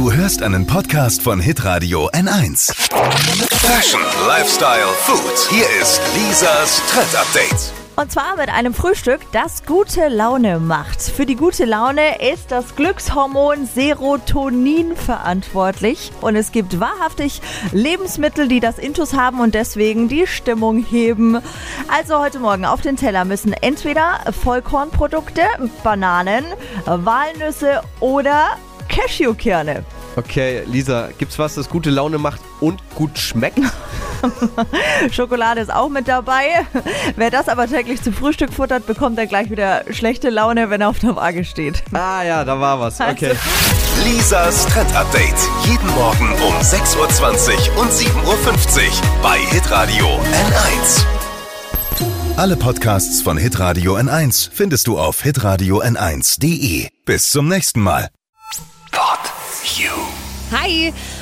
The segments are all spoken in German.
Du hörst einen Podcast von Hitradio N1. Fashion, Lifestyle, Food. Hier ist Lisas Trend Update. Und zwar mit einem Frühstück, das gute Laune macht. Für die gute Laune ist das Glückshormon Serotonin verantwortlich. Und es gibt wahrhaftig Lebensmittel, die das Intus haben und deswegen die Stimmung heben. Also heute Morgen auf den Teller müssen entweder Vollkornprodukte, Bananen, Walnüsse oder Cashewkerne. Okay, Lisa, gibt's was, das gute Laune macht und gut schmeckt? Schokolade ist auch mit dabei. Wer das aber täglich zum Frühstück futtert, bekommt dann gleich wieder schlechte Laune, wenn er auf der Waage steht. Ah ja, da war was. Okay. Lisas Trend Update. Jeden Morgen um 6.20 Uhr und 7.50 Uhr bei Hitradio N1. Alle Podcasts von Hitradio N1 findest du auf hitradio n1.de. Bis zum nächsten Mal. You. Hi,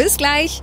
Bis gleich.